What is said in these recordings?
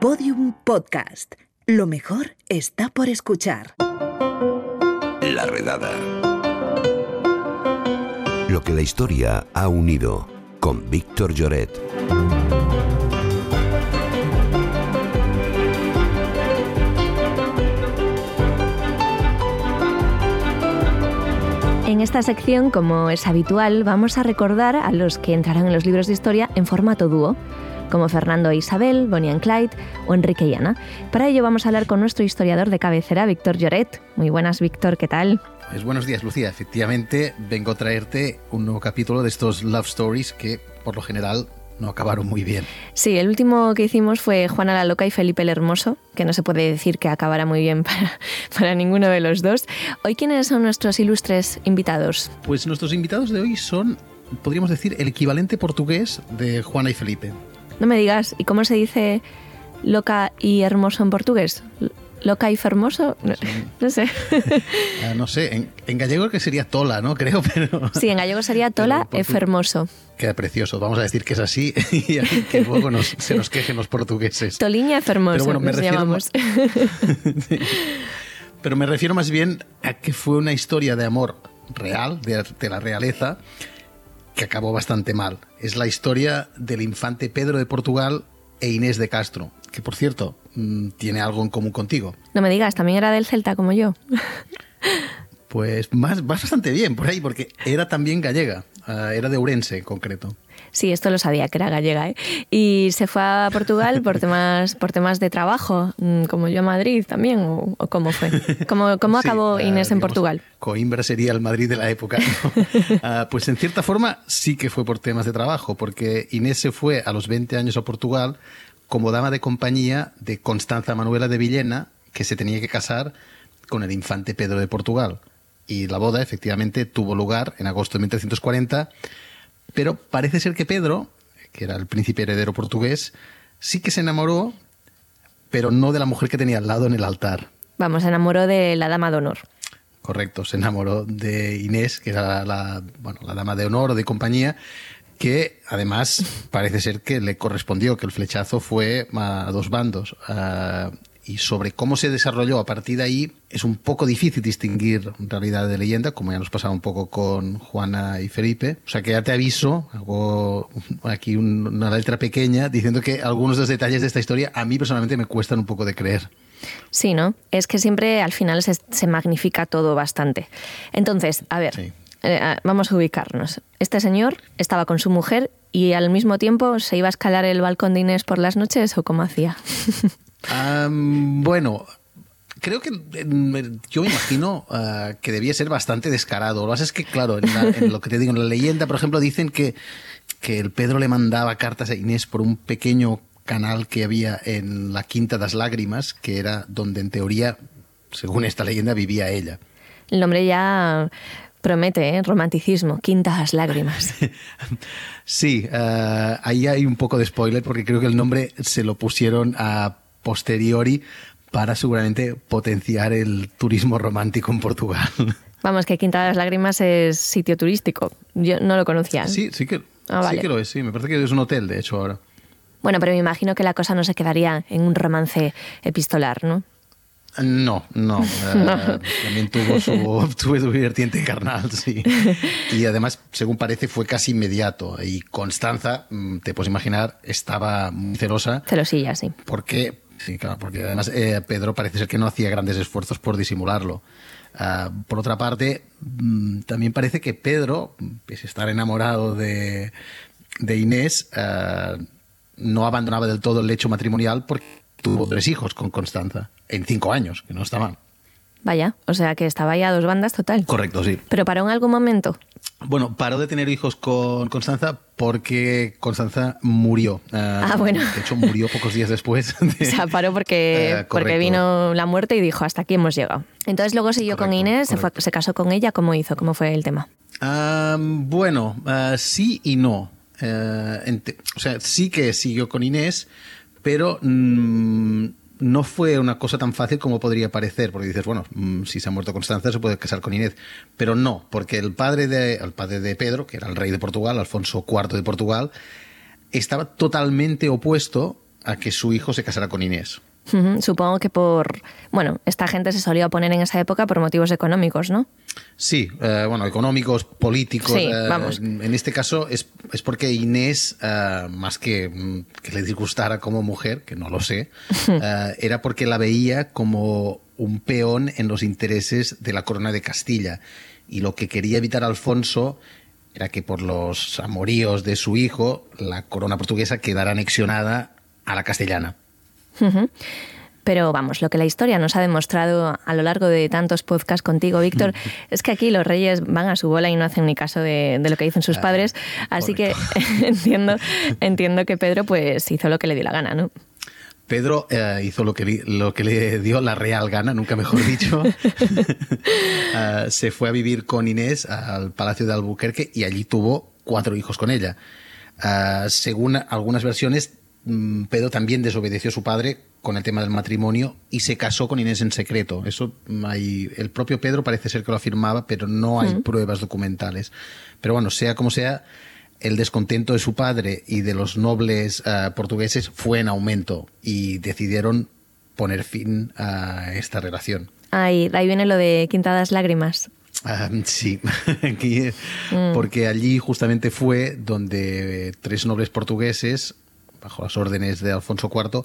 Podium Podcast. Lo mejor está por escuchar. La redada. Lo que la historia ha unido con Víctor Lloret. En esta sección, como es habitual, vamos a recordar a los que entrarán en los libros de historia en formato dúo, como Fernando e Isabel, Bonnie and Clyde o Enrique y Ana. Para ello vamos a hablar con nuestro historiador de cabecera, Víctor Lloret. Muy buenas, Víctor, ¿qué tal? Pues buenos días, Lucía. Efectivamente, vengo a traerte un nuevo capítulo de estos Love Stories que, por lo general, no acabaron muy bien. Sí, el último que hicimos fue Juana la Loca y Felipe el Hermoso, que no se puede decir que acabara muy bien para, para ninguno de los dos. Hoy, ¿quiénes son nuestros ilustres invitados? Pues nuestros invitados de hoy son, podríamos decir, el equivalente portugués de Juana y Felipe. No me digas, ¿y cómo se dice loca y hermoso en portugués? ¿Loca y fermoso? No, no sé. Ah, no sé, en, en gallego que sería tola, ¿no? Creo, pero... Sí, en gallego sería tola Pero e fermoso. Queda precioso. Vamos a decir que es así y que luego nos- se nos quejen los portugueses. Toliña e fermoso, Pero bueno, me nos refiero llamamos. Pero me refiero más bien a que fue una historia de amor real, de, de la realeza, que acabó bastante mal. Es la historia del infante Pedro de Portugal e Inés de Castro, que por cierto mm, tiene algo en común contigo. No me digas, también era del Celta como yo. Pues más, vas bastante bien por ahí, porque era también gallega, ah, era de Ourense en concreto. Sí, esto lo sabía que era gallega, ¿eh? Y se fue a Portugal por temas, por temas de trabajo, mm, como yo a Madrid también, o, o cómo fue. ¿Cómo, cómo Sí, acabó ah, Inés en digamos, Portugal? Coimbra sería el Madrid de la época. ¿no? Ah, pues en cierta forma sí que fue por temas de trabajo, porque Inés se fue a los 20 años a Portugal como dama de compañía de Constanza Manuela de Villena, que se tenía que casar con el infante Pedro de Portugal. Y la boda efectivamente tuvo lugar en agosto de 1340, pero parece ser que Pedro, que era el príncipe heredero portugués, sí que se enamoró, pero no de la mujer que tenía al lado en el altar. Vamos, se enamoró de la dama de honor. Correcto, se enamoró de Inés, que era la, bueno, la dama de honor o de compañía, que además parece ser que le correspondió, que el flechazo fue a dos bandos. Y sobre cómo se desarrolló a partir de ahí es un poco difícil distinguir realidad de leyenda, como ya nos pasaba un poco con Juana y Felipe. O sea que ya te aviso, hago aquí un- una letra pequeña diciendo que algunos de los detalles de esta historia a mí personalmente me cuestan un poco de creer. Sí, ¿no? Es que siempre al final se, se magnifica todo bastante. Entonces, a ver, Sí. eh, vamos a ubicarnos. Este señor estaba con su mujer y al mismo tiempo se iba a escalar el balcón de Inés por las noches o cómo hacía. Bueno, creo que mm, yo me imagino ah, que debía ser bastante descarado. Lo que pasa es que, claro, en, la- en lo que te digo, en la leyenda, por ejemplo, dicen que, que el Pedro le mandaba cartas a Inés por un pequeño canal que había en la Quinta das Lágrimas, que era donde en teoría, según esta leyenda, vivía ella. El nombre ya promete, ¿eh? Romanticismo, quintas lágrimas. Sí, ah, ahí hay un poco de spoiler porque creo que el nombre se lo pusieron a posteriori para seguramente potenciar el turismo romántico en Portugal. Vamos, que Quinta de las Lágrimas es sitio turístico. Yo no lo conocía. Sí, sí que, Ah, vale. sí que lo es, sí. Me parece que es un hotel, de hecho, ahora. Bueno, pero me imagino que la cosa no se quedaría en un romance epistolar, ¿no? No, no. eh, también tuvo su, tuvo su vertiente carnal, sí. Y además, según parece, fue casi inmediato. Y Constanza, mm, te puedes imaginar, estaba muy celosa Celosilla, sí. porque, sí, claro, porque además eh, Pedro parece ser que no hacía grandes esfuerzos por disimularlo. Ah, por otra parte, mm, también parece que Pedro, pese a estar enamorado de, de Inés, ah, no abandonaba del todo el lecho matrimonial porque tuvo tres hijos con Constanza en cinco años, que no está mal. Vaya, o sea que estaba ya a dos bandas total. Correcto, sí. Pero paró en algún momento. Bueno, paró de tener hijos con Constanza porque Constanza murió. Ah, Ah, bueno. De hecho, murió pocos días después. O sea, paró porque, Eh, porque vino la muerte y dijo, hasta aquí hemos llegado. Entonces luego siguió con Inés, se, fue- correcto. se casó con ella, ¿cómo hizo? ¿Cómo fue el tema? Bueno, ah, sí y no. Eh, o sea, sí que siguió con Inés, pero mm, no fue una cosa tan fácil como podría parecer, porque dices, bueno, mm, si se ha muerto Constanza se puede casar con Inés, pero no, porque el padre de, el padre de Pedro, que era el rey de Portugal, Alfonso IV de Portugal, estaba totalmente opuesto a que su hijo se casara con Inés. Supongo que por. Bueno, esta gente se solía oponer en esa época por motivos económicos, ¿no? Sí, eh, bueno, económicos, políticos. Sí, eh, vamos. En este caso es, es porque Inés, eh, más que, mm, que le disgustara como mujer, que no lo sé, eh, era porque la veía como un peón en los intereses de la corona de Castilla. Y lo que quería evitar Alfonso era que por los amoríos de su hijo, la corona portuguesa quedara anexionada a la castellana. Ujú. Pero vamos, lo que la historia nos ha demostrado a lo largo de tantos podcasts contigo, Víctor, es que aquí los reyes van a su bola y no hacen ni caso de, de lo que dicen sus padres. Así que entiendo, entiendo que Pedro pues hizo lo que le dio la gana, ¿no? Pedro eh, hizo lo que, lo que le dio la real gana, nunca mejor dicho. Eh, se fue a vivir con Inés al Palacio de Albuquerque y allí tuvo cuatro hijos con ella. Eh, según algunas versiones, Pedro también desobedeció a su padre con el tema del matrimonio y se casó con Inés en secreto. Eso mm, hay, el propio Pedro parece ser que lo afirmaba, pero no hay pruebas documentales. Pero bueno, sea como sea, el descontento de su padre y de los nobles eh, portugueses fue en aumento y decidieron poner fin a esta relación. Ahí, ahí viene lo de Quintadas Lágrimas. Ah, sí, Aquí, porque allí justamente fue donde tres nobles portugueses, bajo las órdenes de Alfonso IV,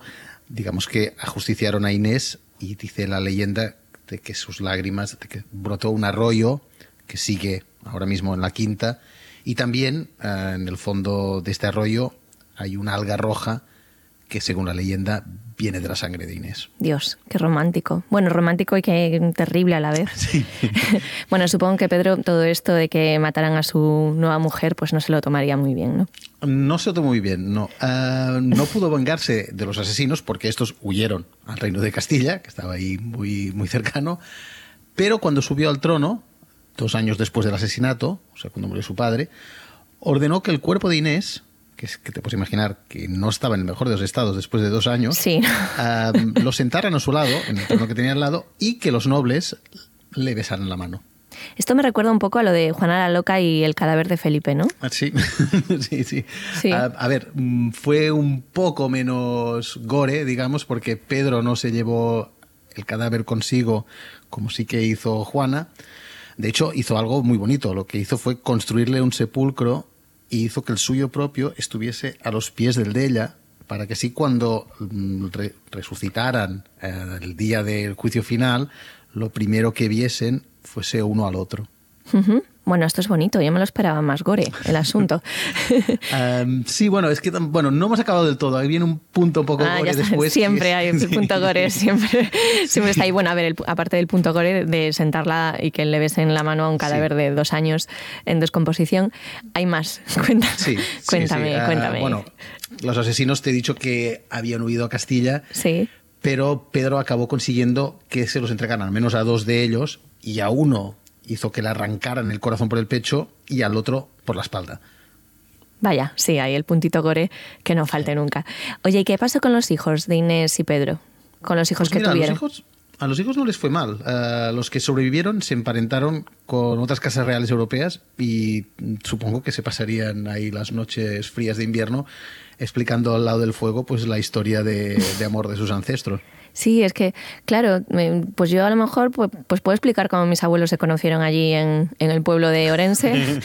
digamos que ajusticiaron a Inés y dice la leyenda de que sus lágrimas, de que brotó un arroyo que sigue ahora mismo en la quinta y también ah, en el fondo de este arroyo hay una alga roja que según la leyenda viene de la sangre de Inés. Dios, qué romántico. Bueno, romántico y qué terrible a la vez. bueno, supongo que Pedro todo esto de que mataran a su nueva mujer, pues no se lo tomaría muy bien, ¿no? No se tomó muy bien, no. Ah, no pudo vengarse de los asesinos porque estos huyeron al reino de Castilla, que estaba ahí muy, muy cercano. Pero cuando subió al trono, dos años después del asesinato, o sea, cuando murió su padre, ordenó que el cuerpo de Inés, que, es, que te puedes imaginar que no estaba en el mejor de los estados después de dos años, Sí. ah, lo sentaran a su lado, en el trono que tenía al lado, y que los nobles le besaran la mano. Esto me recuerda un poco a lo de Juana la Loca y el cadáver de Felipe, ¿no? Ah, Sí, sí, sí. Sí. A, a ver, mm, fue un poco menos gore, digamos, porque Pedro no se llevó el cadáver consigo como sí que hizo Juana. De hecho, hizo algo muy bonito. Lo que hizo fue construirle un sepulcro y hizo que el suyo propio estuviese a los pies del de ella, para que así cuando mm, re- resucitaran eh, el día del juicio final, lo primero que viesen fuese uno al otro. Bueno, esto es bonito, yo me lo esperaba más gore, el asunto. Um, sí, bueno, es que bueno, no hemos acabado del todo. Ahí viene un punto un poco Ah, gore después. Siempre es- hay un punto gore, siempre, siempre está ahí. Bueno, a ver, el- aparte del punto gore de sentarla y que le besen la mano a un cadáver de dos años en descomposición, hay más. Cuenta- Sí, sí, cuéntame. Ah, cuéntame. bueno, los asesinos te he dicho que habían huido a Castilla, Sí. Pero Pedro acabó consiguiendo que se los entregaran al menos a dos de ellos y a uno hizo que le arrancaran el corazón por el pecho y al otro por la espalda. Vaya, sí, hay el puntito gore que no falte nunca. Oye, ¿y qué pasó con los hijos de Inés y Pedro? Con los hijos Pues que mira, tuvieron. los hijos, a los hijos no les fue mal. Los que sobrevivieron se emparentaron con otras casas reales europeas y supongo que se pasarían ahí las noches frías de invierno explicando al lado del fuego pues la historia de amor de sus ancestros. Sí, es que, claro, pues yo a lo mejor pues, pues puedo explicar cómo mis abuelos se conocieron allí en, en el pueblo de Orense,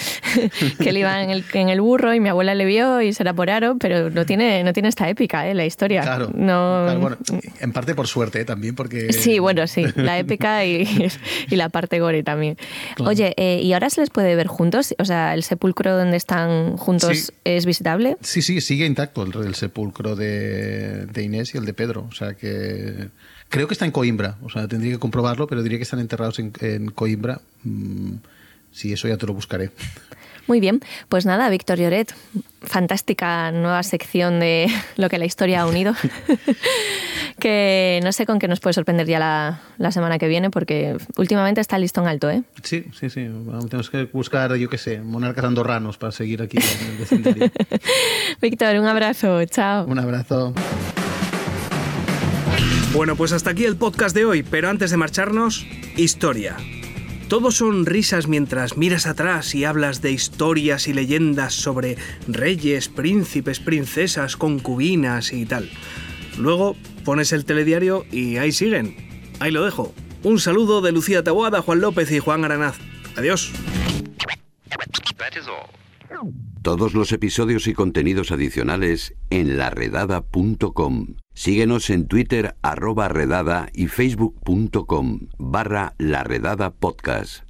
que él iba en el, en el burro y mi abuela le vio y se la poraron, pero no tiene, no tiene esta épica, ¿eh? la historia. Claro, no, claro, bueno, en parte por suerte ¿eh? también porque... Sí, bueno, sí, la épica y, y la parte gore también. Claro. Oye, eh, ¿y ahora se les puede ver juntos? O sea, ¿el sepulcro donde están juntos Sí. es visitable? Sí, sí, sigue intacto el, el sepulcro de, de Inés y el de Pedro. O sea que creo que está en Coimbra. O sea, tendría que comprobarlo, pero diría que están enterrados en, en Coimbra. Mm, sí, eso ya te lo buscaré. Muy bien, pues nada, Víctor Lloret, fantástica nueva sección de lo que la historia ha unido. que no sé con qué nos puede sorprender ya la, la semana que viene, porque últimamente está el listón alto, ¿eh? Sí, sí, sí. Vamos, tenemos que buscar, yo qué sé, monarcas andorranos para seguir aquí en el vecindario. Víctor, un abrazo, chao. Un abrazo. Bueno, pues hasta aquí el podcast de hoy, pero antes de marcharnos, historia. Todo son risas mientras miras atrás y hablas de historias y leyendas sobre reyes, príncipes, princesas, concubinas y tal. Luego pones el telediario y ahí siguen. Ahí lo dejo. Un saludo de Lucía Taboada, Juan López y Juan Aranaz. Adiós. Todos los episodios y contenidos adicionales en laredada.com. Síguenos en Twitter arroba redada y facebook.com barra laredada podcast.